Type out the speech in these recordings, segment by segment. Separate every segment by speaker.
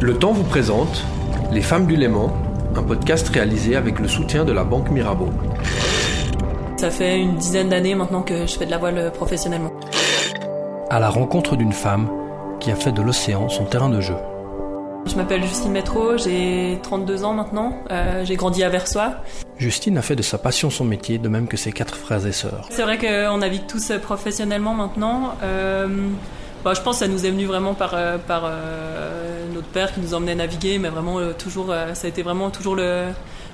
Speaker 1: Le temps vous présente Les Femmes du Léman, un podcast réalisé avec le soutien de la Banque Mirabeau.
Speaker 2: Ça fait une dizaine d'années maintenant que je fais de la voile professionnellement.
Speaker 3: À la rencontre d'une femme qui a fait de l'océan son terrain de jeu.
Speaker 2: Je m'appelle Justine Métro, j'ai 32 ans maintenant, euh, j'ai grandi à Versoix.
Speaker 3: Justine a fait de sa passion son métier, de même que ses quatre frères et sœurs.
Speaker 2: C'est vrai qu'on navigue tous professionnellement maintenant. Euh, bah, je pense que ça nous est venu vraiment par, euh, par notre père qui nous emmenait naviguer, mais vraiment toujours, ça a été vraiment toujours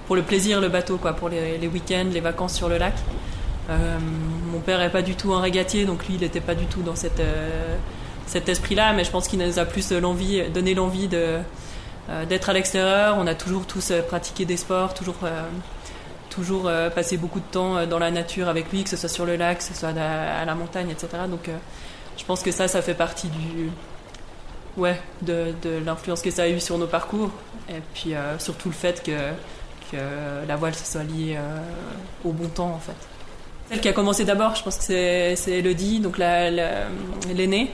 Speaker 2: pour le plaisir le bateau, pour les, week-ends, les vacances sur le lac. mon père n'est pas du tout un régatier, donc lui il n'était pas du tout dans cet esprit-là, mais je pense qu'il nous a plus donné l'envie euh, d'être à l'extérieur. On a toujours tous euh, pratiqué des sports, toujours, euh, passé beaucoup de temps dans la nature avec lui, que ce soit sur le lac, que ce soit à, la montagne, etc. je pense que ça, ça fait partie du, ouais, de, de l'influence que ça a eu sur nos parcours. Et puis surtout le fait que, que la voile se soit liée au bon temps, en fait. Celle qui a commencé d'abord, je pense que c'est, Elodie, donc l'aînée.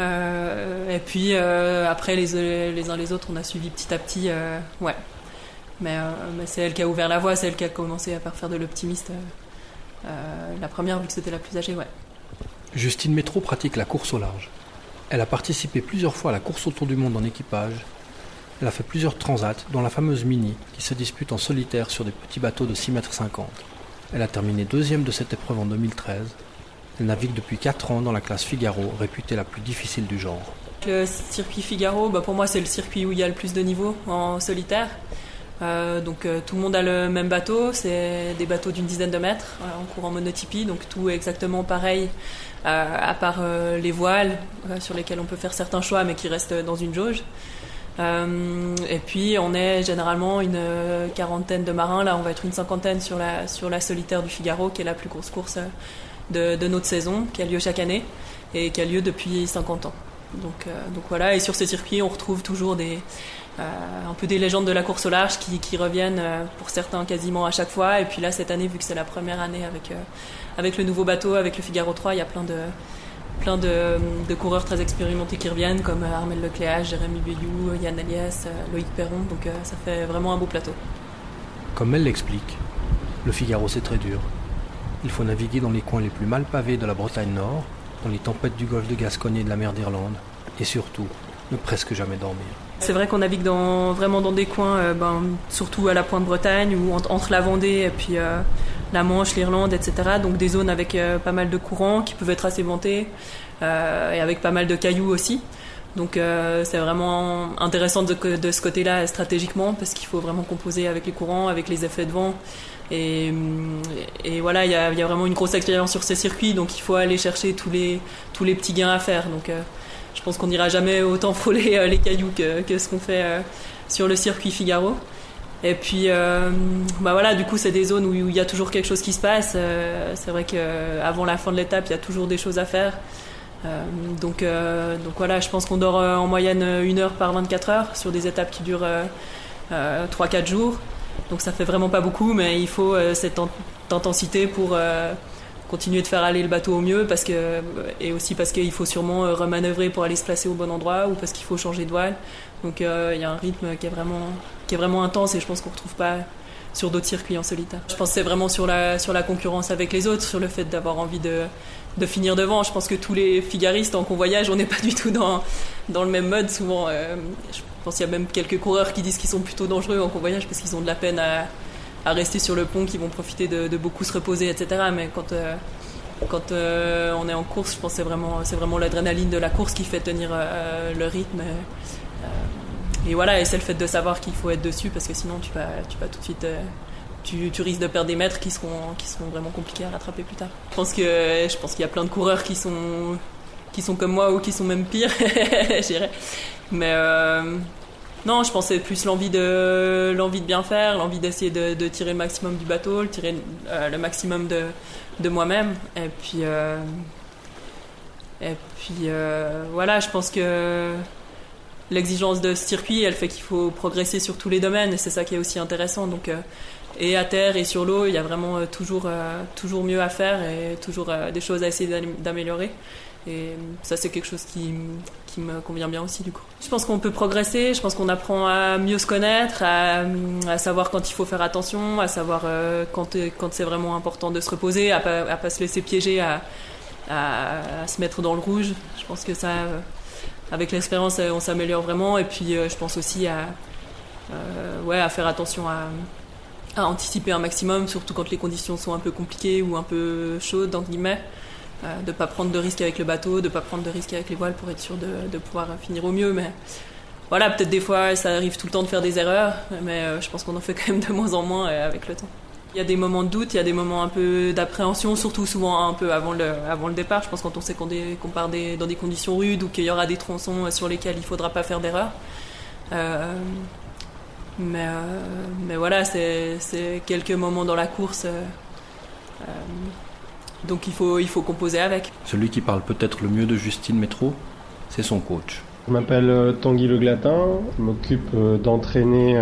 Speaker 2: Euh, et puis euh, après, les, les uns les autres, on a suivi petit à petit. Euh, ouais. Mais, mais c'est elle qui a ouvert la voie, c'est elle qui a commencé à faire de l'optimiste. la première, vu que c'était la plus âgée, ouais.
Speaker 3: Justine Métro pratique la course au large. Elle a participé plusieurs fois à la course autour du monde en équipage. Elle a fait plusieurs transats, dont la fameuse Mini, qui se dispute en solitaire sur des petits bateaux de 6,50 mètres. Elle a terminé deuxième de cette épreuve en 2013 elle navigue depuis 4 ans dans la classe Figaro, réputée la plus difficile du genre.
Speaker 2: Le circuit Figaro, bah pour moi, c'est le circuit où il y a le plus de niveaux en solitaire. Euh, donc euh, tout le monde a le même bateau, c'est des bateaux d'une dizaine de mètres euh, en courant monotypie, donc tout est exactement pareil, à part les voiles sur lesquels on peut faire certains choix mais qui restent dans une jauge. et puis on est généralement une quarantaine de marins, là on va être une cinquantaine sur la, sur la solitaire du Figaro qui est la plus grosse course de, notre saison qui a lieu chaque année et qui a lieu depuis 50 ans. Donc, euh, donc voilà, et sur ce circuit, on retrouve toujours des, euh, un peu des légendes de la course au large qui, reviennent euh, pour certains quasiment à chaque fois. Et puis là, cette année, vu que c'est la première année avec, le nouveau bateau, avec le Figaro 3, il y a plein de, coureurs très expérimentés qui reviennent, comme Armel Lecléage, Jérémy Buyou, Yann Elias, Loïc Perron. Donc ça fait vraiment un beau plateau.
Speaker 3: Comme elle l'explique, le Figaro c'est très dur. Il faut naviguer dans les coins les plus mal pavés de la Bretagne Nord, dans les tempêtes du golfe de Gascogne et de la mer d'Irlande, et surtout, ne presque jamais dormir.
Speaker 2: C'est vrai qu'on navigue vraiment dans des coins, euh, ben, surtout à la pointe Bretagne, ou entre la Vendée et puis euh, la Manche, l'Irlande, etc. Donc des zones avec euh, pas mal de courants qui peuvent être assez ventés, et avec pas mal de cailloux aussi. Donc c'est vraiment intéressant de, ce côté-là stratégiquement, parce qu'il faut vraiment composer avec les courants, avec les effets de vent. Et, voilà, il y a, vraiment une grosse expérience sur ces circuits, donc il faut aller chercher tous les, petits gains à faire. Donc euh, je pense qu'on n'ira jamais autant frôler euh, les cailloux que, ce qu'on fait euh, sur le circuit Figaro. Et puis, bah voilà, du coup, c'est des zones où il y a toujours quelque chose qui se passe. c'est vrai qu'avant la fin de l'étape, il y a toujours des choses à faire. Donc, donc voilà, je pense qu'on dort en moyenne une heure par 24 heures sur des étapes qui durent 3-4 jours. Donc ça fait vraiment pas beaucoup, mais il faut euh, cette intensité pour euh, continuer de faire aller le bateau au mieux, parce que, euh, et aussi parce qu'il faut sûrement remanœuvrer pour aller se placer au bon endroit, ou parce qu'il faut changer de voile. Donc il y a un rythme qui est vraiment, qui est vraiment intense et je pense qu'on ne retrouve pas sur d'autres circuits en solitaire. Je c'est vraiment sur la, sur la concurrence avec les autres, sur le fait d'avoir envie de, de finir devant. Je pense que tous les figaristes en convoyage, on n'est pas du tout dans, dans le même mode. Souvent, je pense qu'il y a même quelques coureurs qui disent qu'ils sont plutôt dangereux en convoyage parce qu'ils ont de la peine à, rester sur le pont, qu'ils vont profiter de, beaucoup se reposer, etc. Mais quand, euh, quand euh, on est en course, je pense que c'est vraiment, c'est vraiment l'adrénaline de la course qui fait tenir euh, le rythme. Et voilà, c'est le fait de savoir qu'il faut être dessus parce que sinon tu vas, tu vas tout de suite. Tu, tu, risques de perdre des mètres qui seront, qui seront vraiment compliqués à rattraper plus tard. Je pense que je qu'il y a plein de coureurs qui sont qui sont comme moi ou qui sont même pires, je Mais euh, non, je pensais plus l'envie de l'envie de bien faire, l'envie d'essayer de, tirer le maximum du bateau, tirer euh, le maximum de, de moi-même. Et puis euh, et puis voilà, je pense que l'exigence de ce circuit, elle fait qu'il faut progresser sur tous les domaines et c'est ça qui est aussi intéressant. Donc et à terre et sur l'eau, il y a vraiment toujours toujours mieux à faire et toujours des choses à essayer d'améliorer. Et ça, c'est quelque chose qui, qui, me convient bien aussi, du coup. Je pense qu'on peut progresser, je pense qu'on apprend à mieux se connaître, à, à, savoir quand il faut faire attention, à savoir euh, quand, quand c'est vraiment important de se reposer, à pas, à pas se laisser piéger, à, à, se mettre dans le rouge. Je pense que ça, euh, avec l'expérience, on s'améliore vraiment. Et puis, je pense aussi à, à faire attention à anticiper un maximum, surtout quand les conditions sont un peu compliquées ou un peu chaudes. Euh, de ne pas prendre de risques avec le bateau, de ne pas prendre de risques avec les voiles pour être sûr de, pouvoir finir au mieux. Mais voilà, peut-être des fois, ça arrive tout le temps de faire des erreurs, mais euh, je pense qu'on en fait quand même de moins en moins euh, avec le temps. Il y a des moments de doute, il y a des moments un peu d'appréhension, surtout souvent un peu avant le, départ. Je pense quand on sait qu'on, part des, dans des conditions rudes ou qu'il y aura des tronçons sur lesquels il ne faudra pas faire d'erreur. Euh, mais, euh, mais voilà, c'est quelques moments dans la course. Euh, donc il faut, il faut composer avec.
Speaker 1: Celui qui parle peut-être le mieux de Justine Métro, c'est son coach.
Speaker 4: Je m'appelle Tanguy Le Glatin, je m'occupe d'entraîner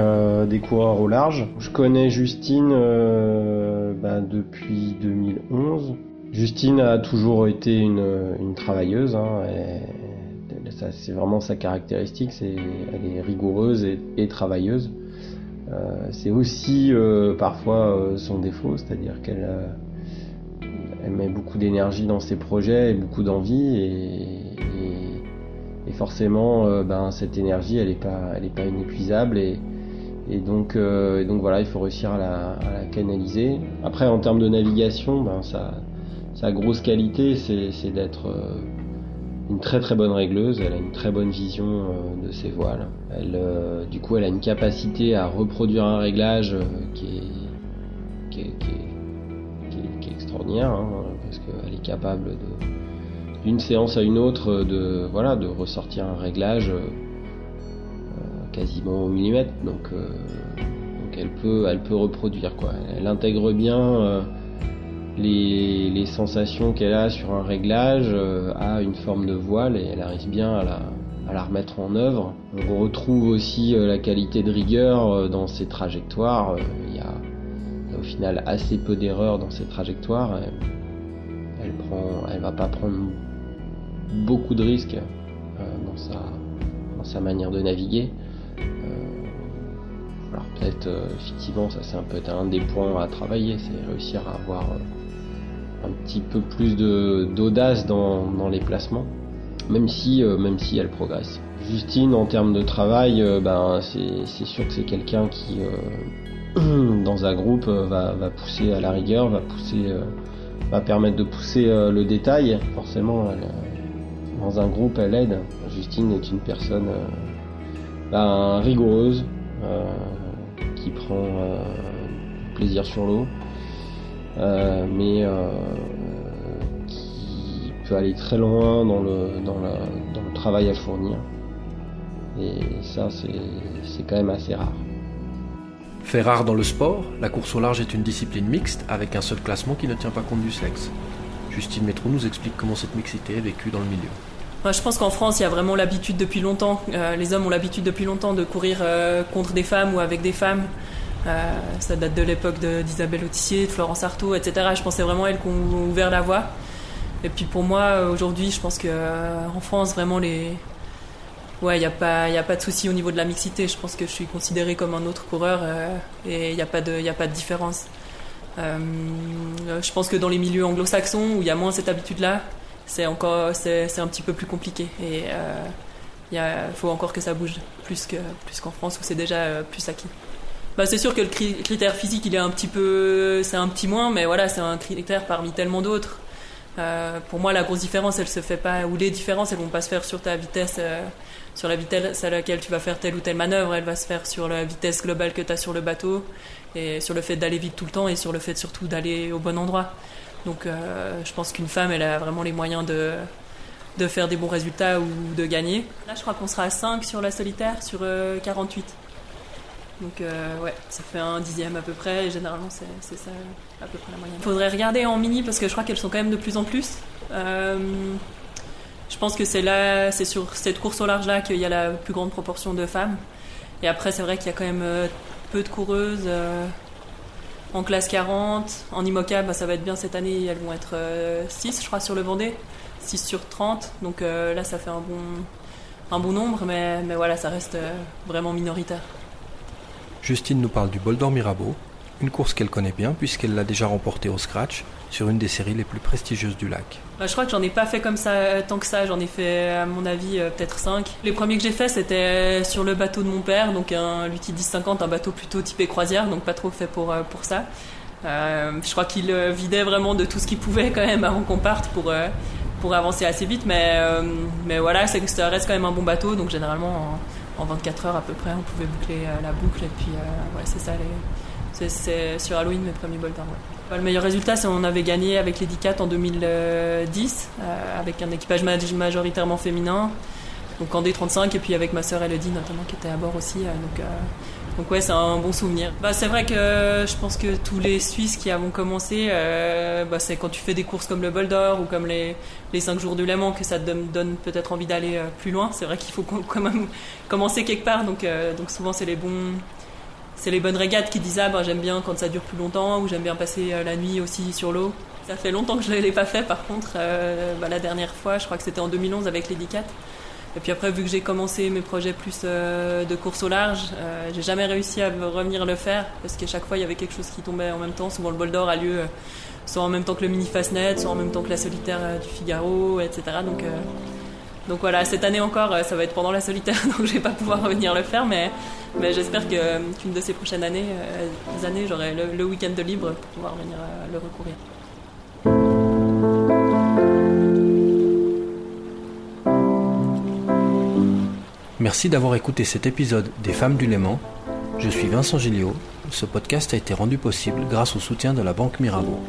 Speaker 4: des coureurs au large. Je connais Justine bah, depuis 2011. Justine a toujours été une, travailleuse. Hein, c'est vraiment sa caractéristique, elle est rigoureuse et, travailleuse. Euh, c'est aussi euh, parfois euh, son défaut, c'est-à-dire qu'elle elle met beaucoup d'énergie dans ses projets et beaucoup d'envie forcément ben, cette énergie elle n'est pas, elle est pas inépuisable et, et donc, donc voilà, il faut réussir à la, canaliser. Après, en termes de navigation, ben, sa, sa grosse qualité, c'est d'être une très très bonne régleuse, elle a une très bonne vision euh, de ses voiles. Elle, euh, du coup, elle a une capacité à reproduire un réglage euh, qui est, qui, est, qui, est, qui, est, extraordinaire, hein, parce qu'elle est capable de d'une séance à une autre de voilà de ressortir un réglage quasiment au millimètre. Donc, elle peut elle peut reproduire quoi. Elle intègre bien les, sensations qu'elle a sur un réglage euh, à une forme de voile et elle arrive bien à la, à remettre en œuvre. On retrouve aussi euh, la qualité de rigueur euh, dans ses trajectoires. Il y, a, au final assez peu d'erreurs dans ses trajectoires. Elle, elle, prend, elle va pas prendre beaucoup de risques dans, sa, dans sa manière de naviguer. alors peut-être effectivement ça c'est un peu un des points à travailler, c'est réussir à avoir un petit peu plus d'audace dans, les placements, même si, euh, même si elle progresse. Justine, en termes de travail, euh, ben, c'est sûr que c'est quelqu'un qui, euh, dans un groupe, va, va, pousser à la rigueur, va, pousser, va permettre de pousser le détail. Forcément, dans un groupe, elle aide. Justine est une personne ben, rigoureuse, qui prend plaisir sur l'eau. Euh, mais euh, qui peut aller très loin dans le, dans le travail à fournir. Et ça, c'est quand même assez rare.
Speaker 1: Fait rare dans le sport, la course au large est une discipline mixte avec un seul classement qui ne tient pas compte du sexe. Justine Métro nous explique comment cette mixité est vécue dans le milieu.
Speaker 2: je pense qu'en France, il y a vraiment l'habitude depuis longtemps, euh, les hommes ont l'habitude depuis longtemps de courir euh, contre des femmes ou avec des femmes. Euh, ça date de l'époque d'Isabelle Autissier, de Florence Artaud, etc. Je pensais vraiment elles qui ont ouvert la voie. Et puis pour moi, aujourd'hui, je pense qu'en France, vraiment, les... il n'y a, pas, a pas de souci au niveau de la mixité. Je pense que je suis considéré comme un autre coureur et il n'y a, a pas de différence. Je pense que dans les milieux anglo-saxons, où il y a moins cette habitude-là, c'est encore c'est, un petit peu plus compliqué. Et il faut encore que ça bouge, plus, que, plus qu'en France, où c'est déjà plus acquis. Bah, c'est sûr que le critère physique, il est un petit peu, c'est un petit moins, mais voilà, c'est un critère parmi tellement d'autres. Euh, pour moi, la grosse différence, elle se fait pas, ou les différences, elles vont pas se faire sur ta vitesse, euh, sur la vitesse à laquelle tu vas faire telle ou telle manœuvre. Elle va se faire sur la vitesse globale que tu as sur le bateau, et sur le fait d'aller vite tout le temps, et sur le fait surtout d'aller au bon endroit. Donc, euh, je pense qu'une femme, elle a vraiment les moyens de, de faire des bons résultats ou de gagner. Là, je crois qu'on sera à 5 sur la solitaire, sur 48. Donc euh, ouais, ça fait un dixième à peu près, et généralement c'est ça à peu près la moyenne. Faudrait regarder en mini parce que je crois qu'elles sont quand même de plus en plus. Euh, je pense que c'est là, c'est sur cette course au large là qu'il y a la plus grande proportion de femmes. Et après c'est vrai qu'il y a quand même euh, peu de coureuses. en classe 40, en IMOCA, bah, ça va être bien cette année, elles vont être 6 je crois sur le Vendée. 6 sur 30. Donc là, ça fait un bon, nombre, mais voilà, ça reste vraiment minoritaire.
Speaker 3: Justine nous parle du bol d'or Mirabeau, une course qu'elle connaît bien puisqu'elle l'a déjà remportée au scratch sur une des séries les plus prestigieuses du lac.
Speaker 2: Bah, je crois que j'en ai pas fait comme ça euh, tant que ça, j'en ai fait à mon avis euh, peut-être 5. Les premiers que j'ai fait c'était sur le bateau de mon père, donc un Lutti 1050, un bateau plutôt typé croisière, donc pas trop fait pour, euh, pour ça. je crois qu'il vidait vraiment de tout ce qu'il pouvait quand même avant qu'on parte pour, pour avancer assez vite, mais, mais voilà, ça reste quand même un bon bateau, donc généralement en, 24 heures à peu près on pouvait boucler la boucle et puis ouais, c'est ça c'est sur Halloween mes premiers bols Le meilleur résultat, c'est qu'on avait gagné avec les 4 en 2010, euh, avec un équipage majoritairement féminin, donc en D35, et puis avec ma sœur Elodie notamment qui était à bord aussi. Euh, donc, euh, donc ouais, c'est un bon souvenir. Bah, c'est vrai que je pense que tous les Suisses qui avons commencé, bah, c'est quand tu fais des courses comme le Bol d'Or ou comme les, les 5 jours du Léman que ça te donne, peut-être envie d'aller plus loin. C'est vrai qu'il faut quand même commencer quelque part, donc, donc souvent c'est les bons c'est les bonnes régates qui disent ah ben, j'aime bien quand ça dure plus longtemps ou j'aime bien passer euh, la nuit aussi sur l'eau. Ça fait longtemps que je ne l'ai pas fait par contre. Euh, bah, la dernière fois, je crois que c'était en 2011 avec les 4 Et puis après, vu que j'ai commencé mes projets plus euh, de course au large, j'ai jamais réussi à revenir le faire parce qu'à chaque fois il y avait quelque chose qui tombait en même temps. Souvent le bol d'or a lieu soit en même temps que le mini Fastnet, soit en même temps que la solitaire du Figaro, etc. Donc donc voilà, cette année encore, ça va être pendant la solitaire, donc je vais pas pouvoir revenir le faire, mais, j'espère qu'une de ces prochaines années, euh, années j'aurai le, week-end de libre pour pouvoir venir euh, le recourir.
Speaker 3: Merci d'avoir écouté cet épisode des Femmes du Léman. Je suis Vincent Gilliot. Ce podcast a été rendu possible grâce au soutien de la Banque Mirabeau.